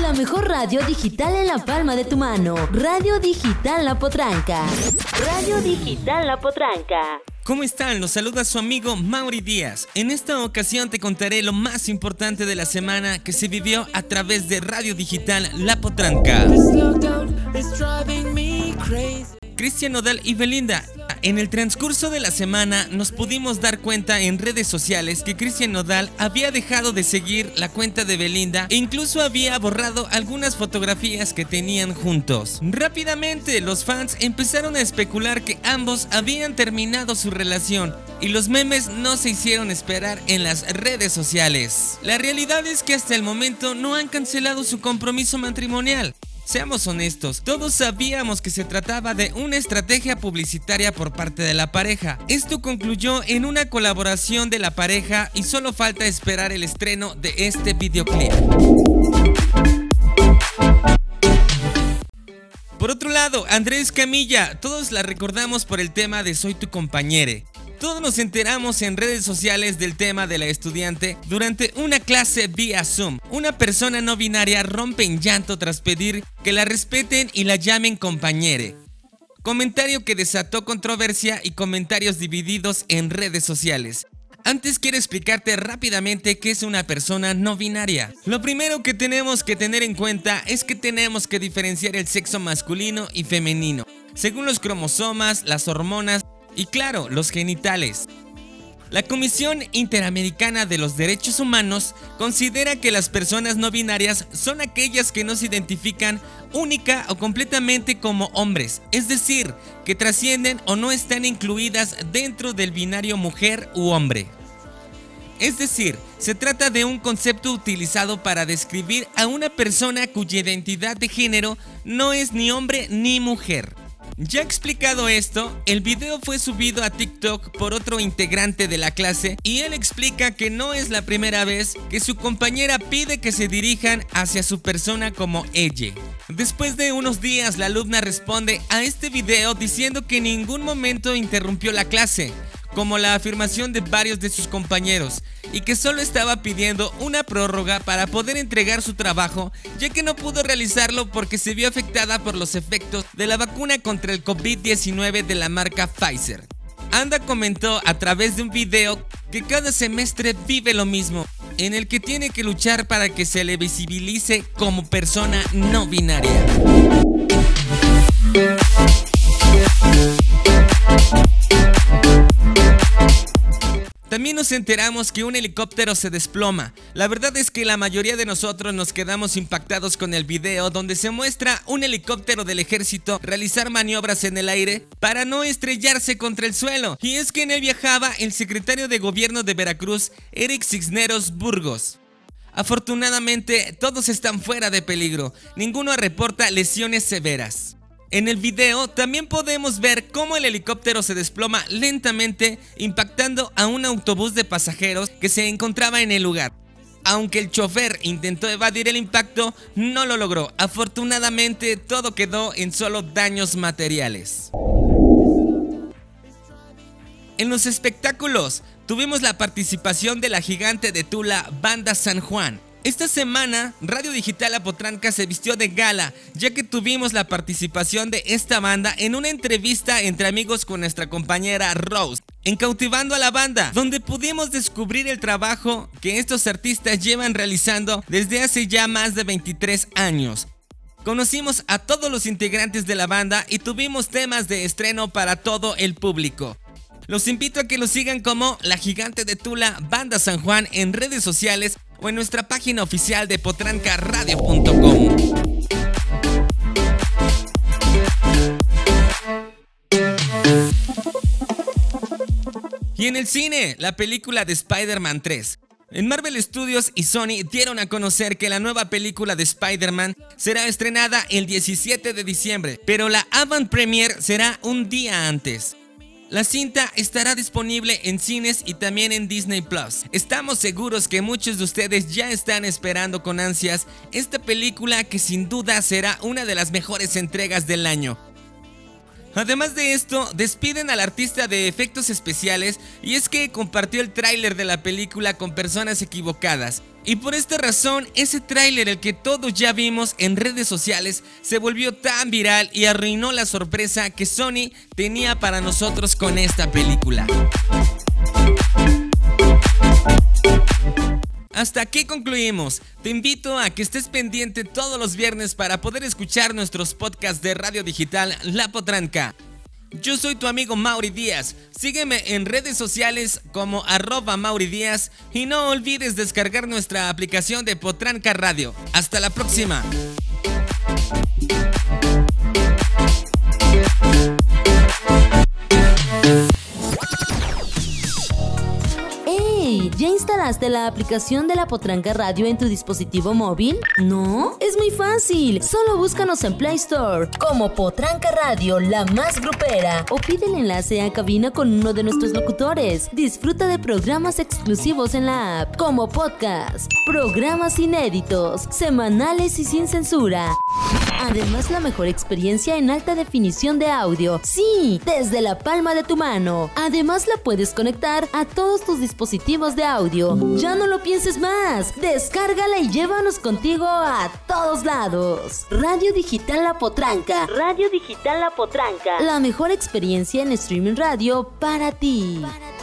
La mejor radio digital en la palma de tu mano. Radio Digital La Potranca. Radio Digital La Potranca. ¿Cómo están? Los saluda su amigo Mauri Díaz. En esta ocasión te contaré lo más importante de la semana que se vivió a través de Radio Digital La Potranca. Cristian Nodal y Belinda. En el transcurso de la semana nos pudimos dar cuenta en redes sociales que Cristian Nodal había dejado de seguir la cuenta de Belinda e incluso había borrado algunas fotografías que tenían juntos. Rápidamente los fans empezaron a especular que ambos habían terminado su relación y los memes no se hicieron esperar en las redes sociales. La realidad es que hasta el momento no han cancelado su compromiso matrimonial. Seamos honestos, todos sabíamos que se trataba de una estrategia publicitaria por parte de la pareja. Esto concluyó en una colaboración de la pareja y solo falta esperar el estreno de este videoclip. Por otro lado, Andrés Camilla, todos la recordamos por el tema de Soy tu compañere. Todos nos enteramos en redes sociales del tema de la estudiante durante una clase vía Zoom. Una persona no binaria rompe en llanto tras pedir que la respeten y la llamen compañere. Comentario que desató controversia y comentarios divididos en redes sociales. Antes quiero explicarte rápidamente qué es una persona no binaria. Lo primero que tenemos que tener en cuenta es que tenemos que diferenciar el sexo masculino y femenino, según los cromosomas, las hormonas y claro, los genitales. La Comisión Interamericana de los Derechos Humanos considera que las personas no binarias son aquellas que no se identifican única o completamente como hombres, es decir, que trascienden o no están incluidas dentro del binario mujer u hombre. Es decir, se trata de un concepto utilizado para describir a una persona cuya identidad de género no es ni hombre ni mujer. Ya explicado esto, el video fue subido a TikTok por otro integrante de la clase y él explica que no es la primera vez que su compañera pide que se dirijan hacia su persona como ella. Después de unos días, la alumna responde a este video diciendo que en ningún momento interrumpió la clase, como la afirmación de varios de sus compañeros, y que solo estaba pidiendo una prórroga para poder entregar su trabajo, ya que no pudo realizarlo porque se vio afectada por los efectos de la vacuna contra el COVID-19 de la marca Pfizer. Anda comentó a través de un video que cada semestre vive lo mismo, en el que tiene que luchar para que se le visibilice como persona no binaria. También nos enteramos que un helicóptero se desploma. La verdad es que la mayoría de nosotros nos quedamos impactados con el video donde se muestra un helicóptero del ejército realizar maniobras en el aire para no estrellarse contra el suelo. Y es que en él viajaba el secretario de gobierno de Veracruz, Eric Cisneros Burgos. Afortunadamente, todos están fuera de peligro. Ninguno reporta lesiones severas. En el video también podemos ver cómo el helicóptero se desploma lentamente impactando a un autobús de pasajeros que se encontraba en el lugar. Aunque el chofer intentó evadir el impacto, no lo logró. Afortunadamente todo quedó en solo daños materiales. En los espectáculos tuvimos la participación de la gigante de Tula, Banda San Juan. Esta semana, Radio Digital Apotranca se vistió de gala, ya que tuvimos la participación de esta banda en una entrevista entre amigos con nuestra compañera Rose, en Cautivando a la Banda, donde pudimos descubrir el trabajo que estos artistas llevan realizando desde hace ya más de 23 años. Conocimos a todos los integrantes de la banda y tuvimos temas de estreno para todo el público. Los invito a que lo sigan como La Gigante de Tula Banda San Juan en redes sociales o en nuestra página oficial de potrancaradio.com. Y en el cine, la película de Spider-Man 3. En Marvel Studios y Sony dieron a conocer que la nueva película de Spider-Man será estrenada el 17 de diciembre, pero la avant premiere será un día antes. La cinta estará disponible en cines y también en Disney Plus. Estamos seguros que muchos de ustedes ya están esperando con ansias esta película que sin duda será una de las mejores entregas del año. Además de esto, despiden al artista de efectos especiales y es que compartió el tráiler de la película con personas equivocadas. Y por esta razón, ese tráiler el que todos ya vimos en redes sociales se volvió tan viral y arruinó la sorpresa que Sony tenía para nosotros con esta película. Hasta aquí concluimos. Te invito a que estés pendiente todos los viernes para poder escuchar nuestros podcasts de radio digital La Potranca. Yo soy tu amigo Mauri Díaz. Sígueme en redes sociales como arroba Mauri y no olvides descargar nuestra aplicación de Potranca Radio. Hasta la próxima. ¿Ya instalaste la aplicación de la Potranca Radio en tu dispositivo móvil? ¿No? Es muy fácil. Solo búscanos en Play Store como Potranca Radio, la más grupera. O pide el enlace a cabina con uno de nuestros locutores. Disfruta de programas exclusivos en la app, como podcast, programas inéditos, semanales y sin censura. Además, la mejor experiencia en alta definición de audio. Sí, desde la palma de tu mano. Además, la puedes conectar a todos tus dispositivos de audio. Ya no lo pienses más. Descárgala y llévanos contigo a todos lados. Radio Digital La Potranca. Radio Digital La Potranca. La mejor experiencia en streaming radio para ti. Para